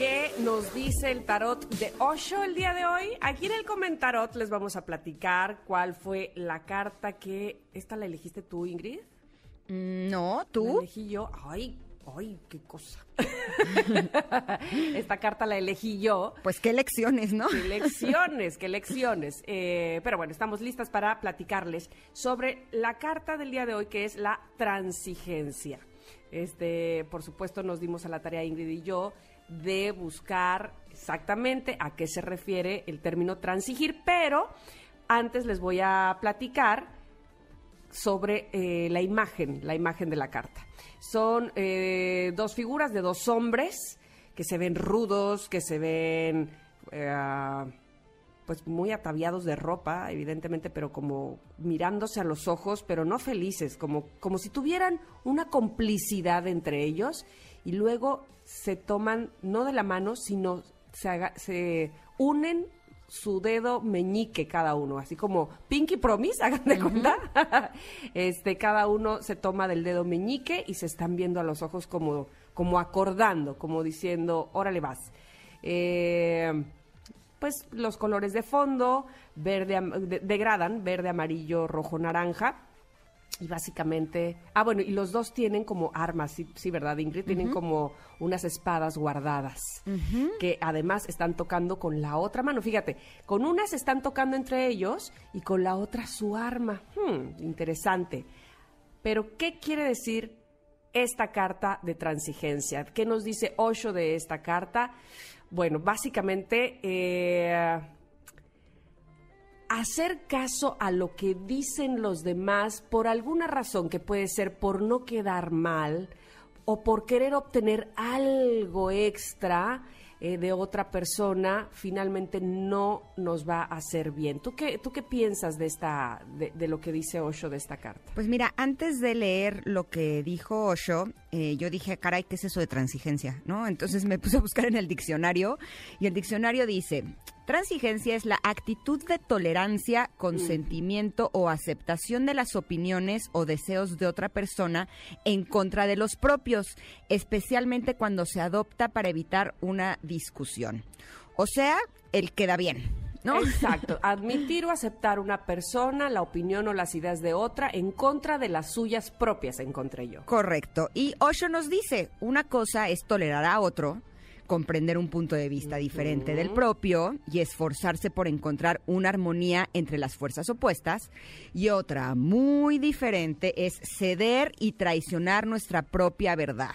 ¿Qué nos dice el tarot de Osho el día de hoy? Aquí en el comentarot les vamos a platicar cuál fue la carta que... ¿Esta la elegiste tú, Ingrid? Mm, No, La tú. elegí yo. Ay, ay, qué cosa. Esta carta la elegí yo. Pues qué lecciones, ¿no? Qué lecciones, qué lecciones. Eh, pero bueno, estamos listas para platicarles sobre la carta del día de hoy, que es la transigencia. Este, por supuesto, nos dimos a la tarea Ingrid y yo de buscar exactamente a qué se refiere el término transigir, pero antes les voy a platicar sobre eh, la imagen, la imagen de la carta. Son eh, dos figuras de dos hombres que se ven rudos, que se ven eh, pues muy ataviados de ropa, evidentemente, pero como mirándose a los ojos, pero no felices, como, como si tuvieran una complicidad entre ellos y luego se toman, no de la mano, sino se, haga- se unen su dedo meñique cada uno, así como Pinky Promise, hagan de cuenta. este, cada uno se toma del dedo meñique y se están viendo a los ojos como, como acordando, como diciendo, órale vas. Eh, pues los colores de fondo, verde, de- degradan, verde, amarillo, rojo, naranja. Y básicamente, ah, bueno, y los dos tienen como armas, sí, sí ¿verdad, Ingrid? Tienen como unas espadas guardadas, que además están tocando con la otra mano. Fíjate, con una se están tocando entre ellos y con la otra su arma. Hmm, interesante. Pero, ¿qué quiere decir esta carta de transigencia? ¿Qué nos dice Osho de esta carta? Bueno, básicamente... eh, hacer caso a lo que dicen los demás por alguna razón que puede ser por no quedar mal o por querer obtener algo extra eh, de otra persona, finalmente no nos va a hacer bien. ¿Tú qué, tú qué piensas de, esta, de, de lo que dice Osho de esta carta? Pues mira, antes de leer lo que dijo Osho, eh, yo dije, caray, ¿qué es eso de transigencia? ¿No? Entonces me puse a buscar en el diccionario y el diccionario dice, transigencia es la actitud de tolerancia, consentimiento o aceptación de las opiniones o deseos de otra persona en contra de los propios, especialmente cuando se adopta para evitar una discusión. O sea, el queda bien. ¿No? Exacto. Admitir o aceptar una persona, la opinión o las ideas de otra en contra de las suyas propias, encontré yo. Correcto. Y Osho nos dice, una cosa es tolerar a otro, comprender un punto de vista diferente del propio y esforzarse por encontrar una armonía entre las fuerzas opuestas. Y otra muy diferente es ceder y traicionar nuestra propia verdad.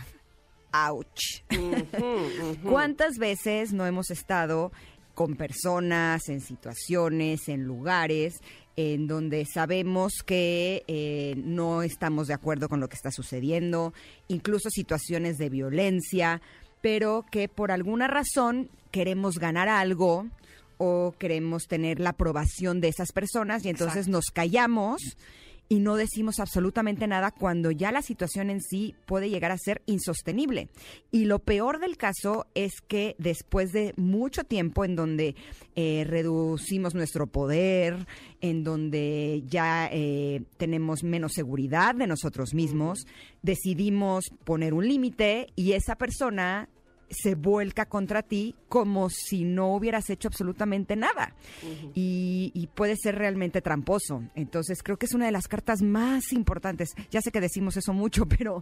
¡Auch! ¿Cuántas veces no hemos estado con personas, en situaciones, en lugares en donde sabemos que eh, no estamos de acuerdo con lo que está sucediendo, incluso situaciones de violencia, pero que por alguna razón queremos ganar algo o queremos tener la aprobación de esas personas y entonces Exacto. nos callamos y no decimos absolutamente nada cuando ya la situación en sí puede llegar a ser insostenible. Y lo peor del caso es que después de mucho tiempo en donde eh, reducimos nuestro poder, en donde ya eh, tenemos menos seguridad de nosotros mismos, decidimos poner un límite y esa persona se vuelca contra ti como si no hubieras hecho absolutamente nada. y, y puede ser realmente tramposo. Entonces creo que es una de las cartas más importantes. Ya sé que decimos eso mucho, pero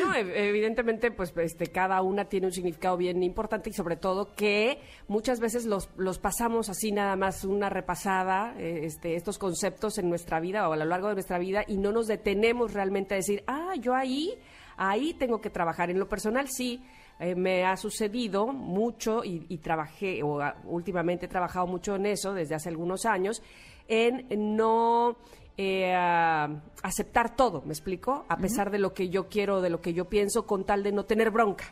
No, ev- evidentemente, pues este, cada una tiene un significado bien importante y sobre todo que muchas veces los, los pasamos así nada más una repasada, eh, este, estos conceptos en nuestra vida o a lo largo de nuestra vida y no nos detenemos realmente a decir, ah, yo ahí, ahí tengo que trabajar. En lo personal sí. Eh, me ha sucedido mucho y, y trabajé, o ah, últimamente he trabajado mucho en eso desde hace algunos años, en no eh, ah, aceptar todo, ¿me explico? A pesar de lo que yo quiero, de lo que yo pienso, con tal de no tener bronca.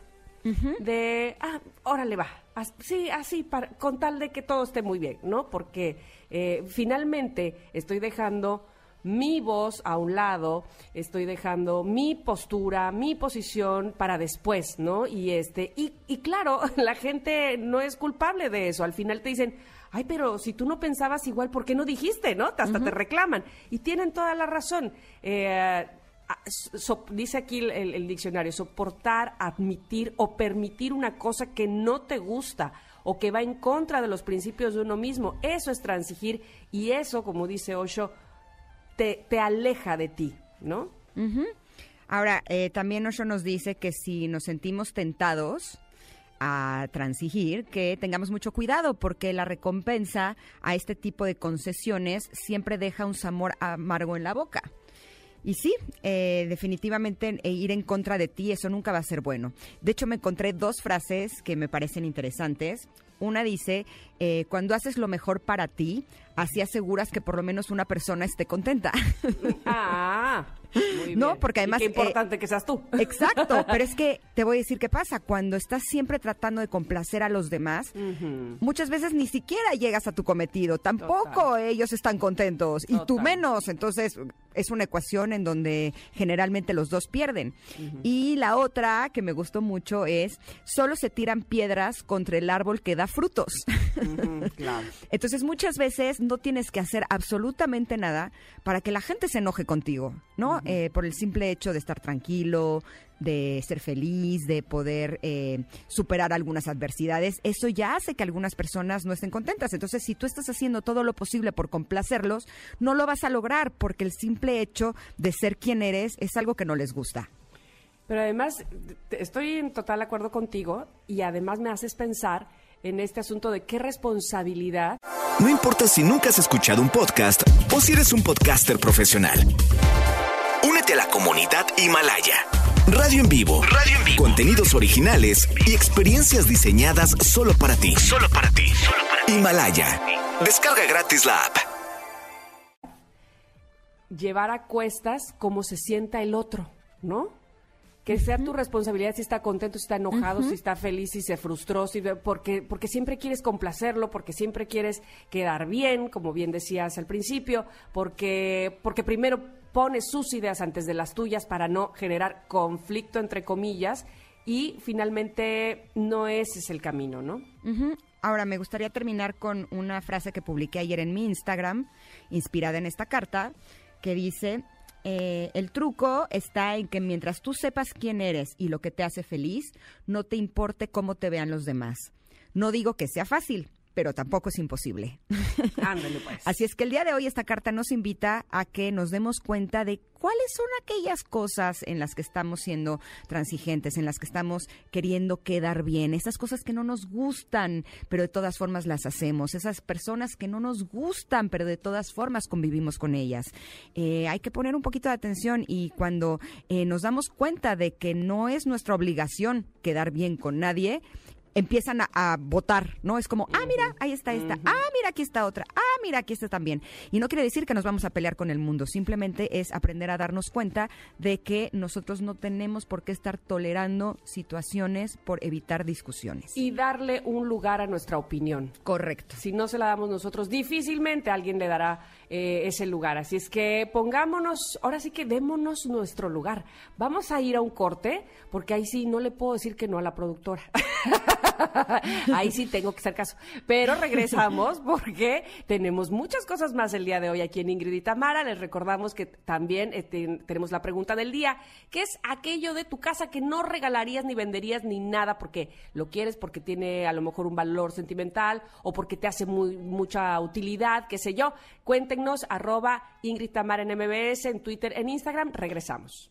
De, ah, órale va, as- sí, así, para- con tal de que todo esté muy bien, ¿no? Porque eh, finalmente estoy dejando mi voz a un lado, estoy dejando mi postura, mi posición para después, ¿no? Y este, y, y claro, la gente no es culpable de eso. Al final te dicen, ay, pero si tú no pensabas igual, ¿por qué no dijiste, no? Hasta te reclaman. Y tienen toda la razón. Eh, dice aquí el, diccionario, soportar, admitir o permitir una cosa que no te gusta o que va en contra de los principios de uno mismo. Eso es transigir y eso, como dice Osho, te, aleja de ti, ¿no? Ahora, eh, también Osho nos dice que si nos sentimos tentados, a transigir, que tengamos mucho cuidado porque la recompensa a este tipo de concesiones siempre deja un sabor amargo en la boca. Y sí, eh, definitivamente eh, ir en contra de ti, eso nunca va a ser bueno. De hecho, me encontré dos frases que me parecen interesantes. Una dice, eh, cuando haces lo mejor para ti, así aseguras que por lo menos una persona esté contenta. Ah, muy no, porque además... qué importante que seas tú. Exacto, pero es que te voy a decir qué pasa. Cuando estás siempre tratando de complacer a los demás, muchas veces ni siquiera llegas a tu cometido. Tampoco ellos están contentos y tú menos. Entonces es una ecuación en donde generalmente los dos pierden. Y la otra que me gustó mucho es, solo se tiran piedras contra el árbol que da frutos. Entonces muchas veces no tienes que hacer absolutamente nada para que la gente se enoje contigo, ¿no? Eh, por el simple hecho de estar tranquilo, de ser feliz, de poder eh, superar algunas adversidades, eso ya hace que algunas personas no estén contentas. Entonces, si tú estás haciendo todo lo posible por complacerlos, no lo vas a lograr porque el simple hecho de ser quien eres es algo que no les gusta. Pero además, estoy en total acuerdo contigo y además me haces pensar en este asunto de qué responsabilidad. No importa si nunca has escuchado un podcast o si eres un podcaster profesional. Únete a la comunidad Himalaya. Radio en vivo. Radio en vivo. Contenidos originales y experiencias diseñadas solo para ti. Solo para ti. Solo para ti. Himalaya. Descarga gratis la app. Llevar a cuestas cómo se sienta el otro, ¿no? Que sea tu responsabilidad si está contento, si está enojado, si está feliz, si se frustró, si, porque, porque siempre quieres complacerlo, porque siempre quieres quedar bien, como bien decías al principio, porque, porque primero pones sus ideas antes de las tuyas para no generar conflicto entre comillas y finalmente no ese es el camino, ¿no? Ahora, me gustaría terminar con una frase que publiqué ayer en mi Instagram, inspirada en esta carta, que dice, eh, el truco está en que mientras tú sepas quién eres y lo que te hace feliz, no te importe cómo te vean los demás. No digo que sea fácil, pero tampoco es imposible. Ándale, pues. Así es que el día de hoy esta carta nos invita a que nos demos cuenta de cuáles son aquellas cosas en las que estamos siendo transigentes, en las que estamos queriendo quedar bien, esas cosas que no nos gustan, pero de todas formas las hacemos, esas personas que no nos gustan, pero de todas formas convivimos con ellas. Eh, hay que poner un poquito de atención y cuando eh, nos damos cuenta de que no es nuestra obligación quedar bien con nadie, empiezan a, votar, ¿no? Es como, ah, mira, ahí está esta, ah, mira, aquí está otra, ah, mira, aquí está también. Y no quiere decir que nos vamos a pelear con el mundo, simplemente es aprender a darnos cuenta de que nosotros no tenemos por qué estar tolerando situaciones por evitar discusiones. Y darle un lugar a nuestra opinión. Correcto. Si no se la damos nosotros, difícilmente alguien le dará eh, ese lugar. Así es que pongámonos, ahora sí que démonos nuestro lugar. Vamos a ir a un corte, porque ahí sí no le puedo decir que no a la productora. ahí sí tengo que hacer caso. Pero regresamos porque tenemos muchas cosas más el día de hoy aquí en Ingrid y Tamara. Les recordamos que también eh, tenemos la pregunta del día, que es aquello de tu casa que no regalarías ni venderías ni nada porque lo quieres, porque tiene a lo mejor un valor sentimental o porque te hace mucha utilidad, qué sé yo. Cuenten arroba Ingrid Tamar en MBS, en Twitter, en Instagram. Regresamos.